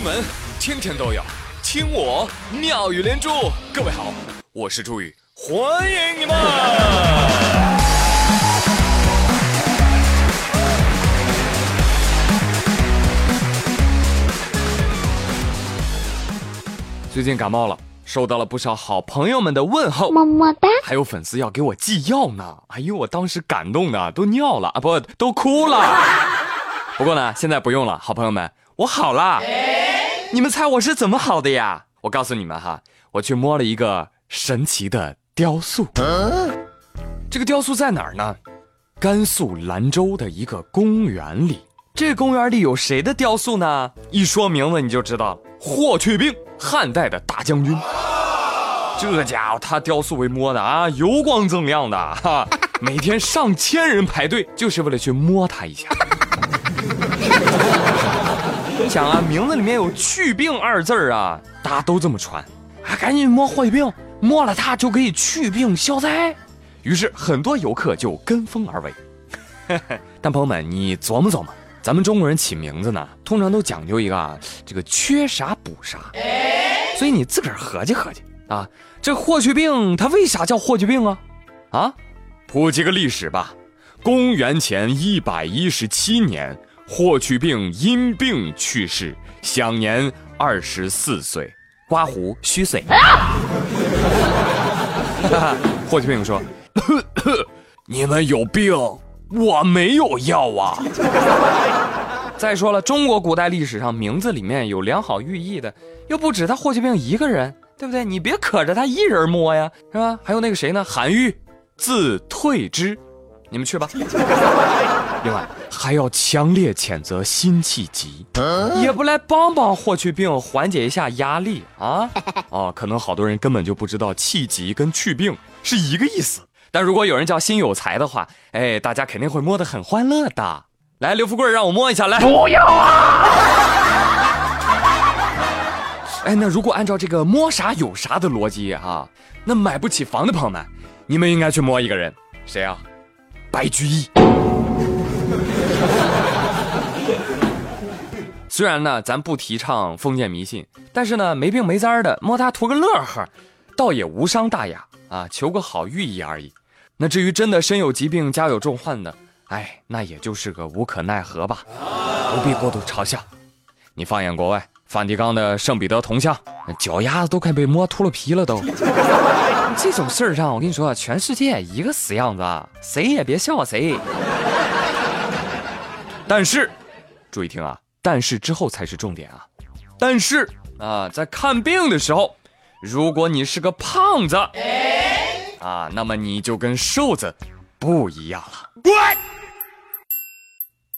新闻天天都有，听我妙语连珠。各位好，我是朱宇，欢迎你们。最近感冒了，收到了不少好朋友们的问候，么么哒。还有粉丝要给我寄药呢。哎呦，我当时感动的都尿了啊，不，都哭了。不过呢，现在不用了，好朋友们，我好了。你们猜我是怎么好的呀？我告诉你们哈，我去摸了一个神奇的雕塑。这个雕塑在哪儿呢？甘肃兰州的一个公园里。这公园里有谁的雕塑呢？一说名字你就知道了，霍去病，汉代的大将军。这家伙他雕塑为摸的啊，油光锃亮的哈，每天上千人排队，就是为了去摸他一下。想啊，名字里面有“去病”二字啊，大家都这么传，啊，赶紧摸霍去病，摸了他就可以去病消灾。于是很多游客就跟风而为。但朋友们，你琢磨琢磨，咱们中国人起名字呢，通常都讲究一个啊，这个缺啥补啥。所以你自个儿合计合计啊，这霍去病他为啥叫霍去病啊？啊，普及个历史吧。公元前一百一十七年。霍去病因病去世，享年二十四岁。刮胡虚岁。霍去病说：“ 你们有病，我没有药啊。”再说了，中国古代历史上名字里面有良好寓意的，又不止他霍去病一个人，对不对？你别可着他一人摸呀，是吧？还有那个谁呢？韩愈，字退之。你们去吧。另外，还要强烈谴责辛弃疾，也不来帮帮霍去病，缓解一下压力啊！哦，可能好多人根本就不知道气疾跟去病是一个意思。但如果有人叫辛有才的话，哎，大家肯定会摸得很欢乐的。来，刘富贵，让我摸一下，来。不要啊！哎，那如果按照这个摸啥有啥的逻辑啊，那买不起房的朋友们，你们应该去摸一个人，谁啊？白居易。虽然呢，咱不提倡封建迷信，但是呢，没病没灾的摸他图个乐呵，倒也无伤大雅啊，求个好寓意而已。那至于真的身有疾病、家有重患的，哎，那也就是个无可奈何吧，不必过度嘲笑。你放眼国外，梵蒂冈的圣彼得铜像，脚丫子都快被摸秃了皮了都。这种事儿上，我跟你说，全世界一个死样子，谁也别笑话谁。但是，注意听啊！但是之后才是重点啊！但是啊，在看病的时候，如果你是个胖子，啊，那么你就跟瘦子不一样了。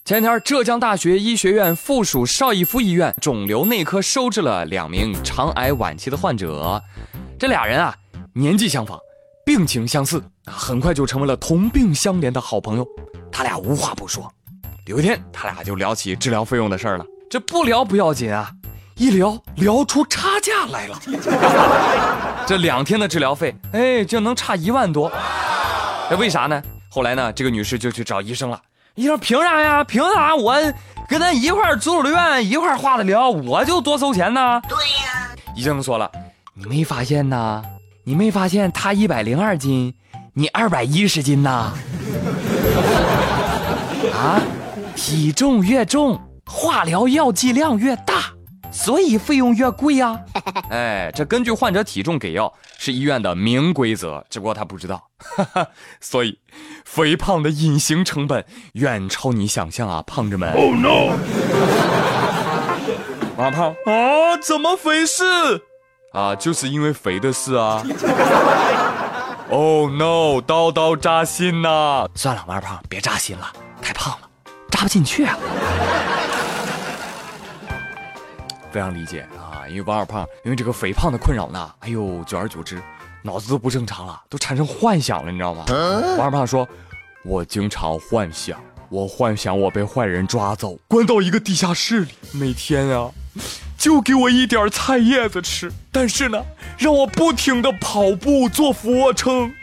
前天，浙江大学医学院附属邵逸夫医院肿瘤内科收治了两名肠癌晚期的患者，这俩人啊，年纪相仿，病情相似，很快就成为了同病相怜的好朋友。他俩无话不说。有一天，他俩就聊起治疗费用的事儿了。这不聊不要紧啊，一聊聊出差价来了。这两天的治疗费，哎，就能差一万多。这为啥呢？后来呢，这个女士就去找医生了。医生凭啥呀？凭啥我跟他一块住了院，一块化的疗，我就多收钱呢？对呀。医生说了，你没发现呐？你没发现他一百零二斤，你二百一十斤呐？啊？体重越重，化疗药剂量越大，所以费用越贵呀。哎，这根据患者体重给药是医院的明规则，只不过他不知道。所以，肥胖的隐形成本远超你想象啊，胖子们。Oh no！王胖啊，怎么回事？啊，就是因为肥的事啊。Oh no！刀刀扎心呐。算了，王二胖，别扎心了，太胖了。扎不进去啊！非常理解啊，因为王二胖因为这个肥胖的困扰呢，哎呦，久而久之，脑子都不正常了，都产生幻想了，你知道吗？王二胖说：“我经常幻想，我幻想我被坏人抓走，关到一个地下室里，每天啊，就给我一点菜叶子吃，但是呢，让我不停的跑步做俯卧撑。”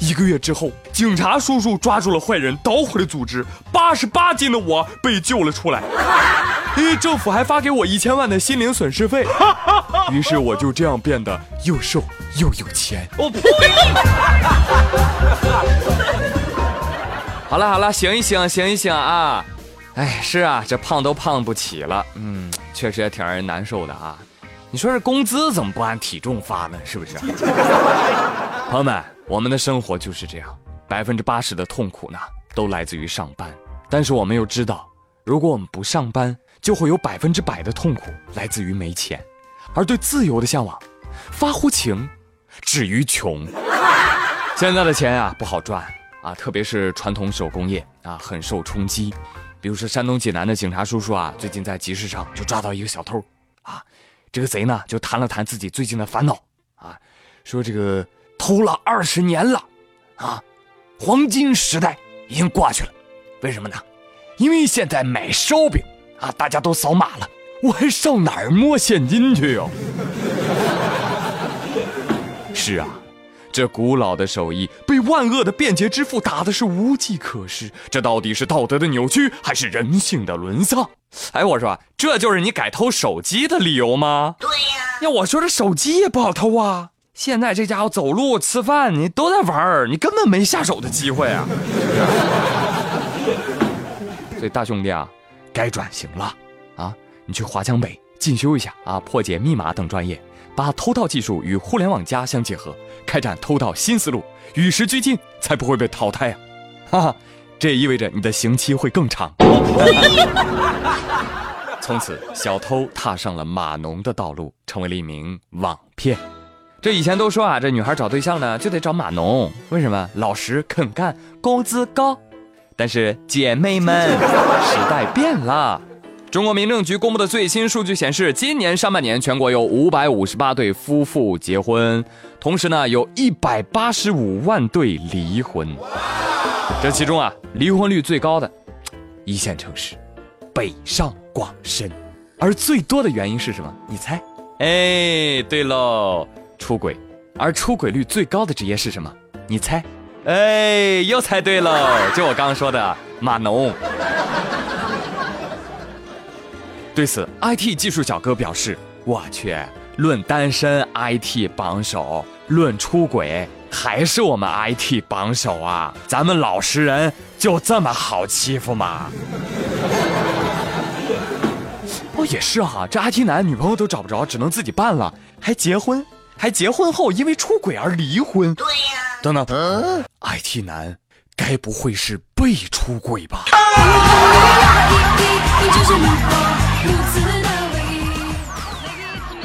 一个月之后，警察叔叔抓住了坏人，捣毁了组织，八十八斤的我被救了出来。咦，政府还发给我一千万的心灵损失费，于是我就这样变得又瘦又有钱。我呸！好了好了，醒一醒，醒一醒啊！哎，是啊，这胖都胖不起了，嗯，确实也挺让人难受的啊。你说这工资怎么不按体重发呢？是不是？朋友们，我们的生活就是这样，百分之八十的痛苦呢，都来自于上班。但是我们又知道，如果我们不上班，就会有百分之百的痛苦来自于没钱。而对自由的向往，发乎情，止于穷。现在的钱啊，不好赚啊，特别是传统手工业啊，很受冲击。比如说山东济南的警察叔叔啊，最近在集市上就抓到一个小偷啊。这个贼呢，就谈了谈自己最近的烦恼啊，说这个偷了二十年了，啊，黄金时代已经过去了，为什么呢？因为现在买烧饼啊，大家都扫码了，我还上哪儿摸现金去哟？是啊。这古老的手艺被万恶的便捷支付打的是无计可施，这到底是道德的扭曲还是人性的沦丧？哎，我说，这就是你改偷手机的理由吗？对呀。要我说，这手机也不好偷啊。现在这家伙走路、吃饭，你都在玩儿，你根本没下手的机会啊。所以大兄弟啊，该转型了啊！你去华强北进修一下啊，破解密码等专业。把偷盗技术与互联网加相结合，开展偷盗新思路，与时俱进，才不会被淘汰啊！哈哈，这也意味着你的刑期会更长。从此，小偷踏上了码农的道路，成为了一名网骗。这以前都说啊，这女孩找对象呢就得找码农，为什么？老实肯干，工资高。但是姐妹们，时代变了。中国民政局公布的最新数据显示，今年上半年全国有五百五十八对夫妇结婚，同时呢，有一百八十五万对离婚。这其中啊，离婚率最高的一线城市，北上广深，而最多的原因是什么？你猜？哎，对喽，出轨。而出轨率最高的职业是什么？你猜？哎，又猜对喽，就我刚刚说的码农。对此，IT 技术小哥表示：“我去，论单身 IT 榜首，论出轨还是我们 IT 榜首啊！咱们老实人就这么好欺负吗？” 哦，也是哈，这 IT 男女朋友都找不着，只能自己办了，还结婚，还结婚后因为出轨而离婚。对呀，等等，IT 男该不会是被出轨吧？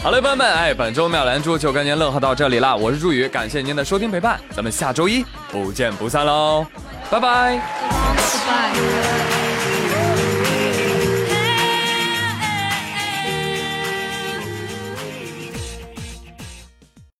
好嘞，朋友们，哎，本周妙兰珠就跟您乐呵到这里了。我是朱宇，感谢您的收听陪伴，咱们下周一不见不散喽，拜拜。拜拜。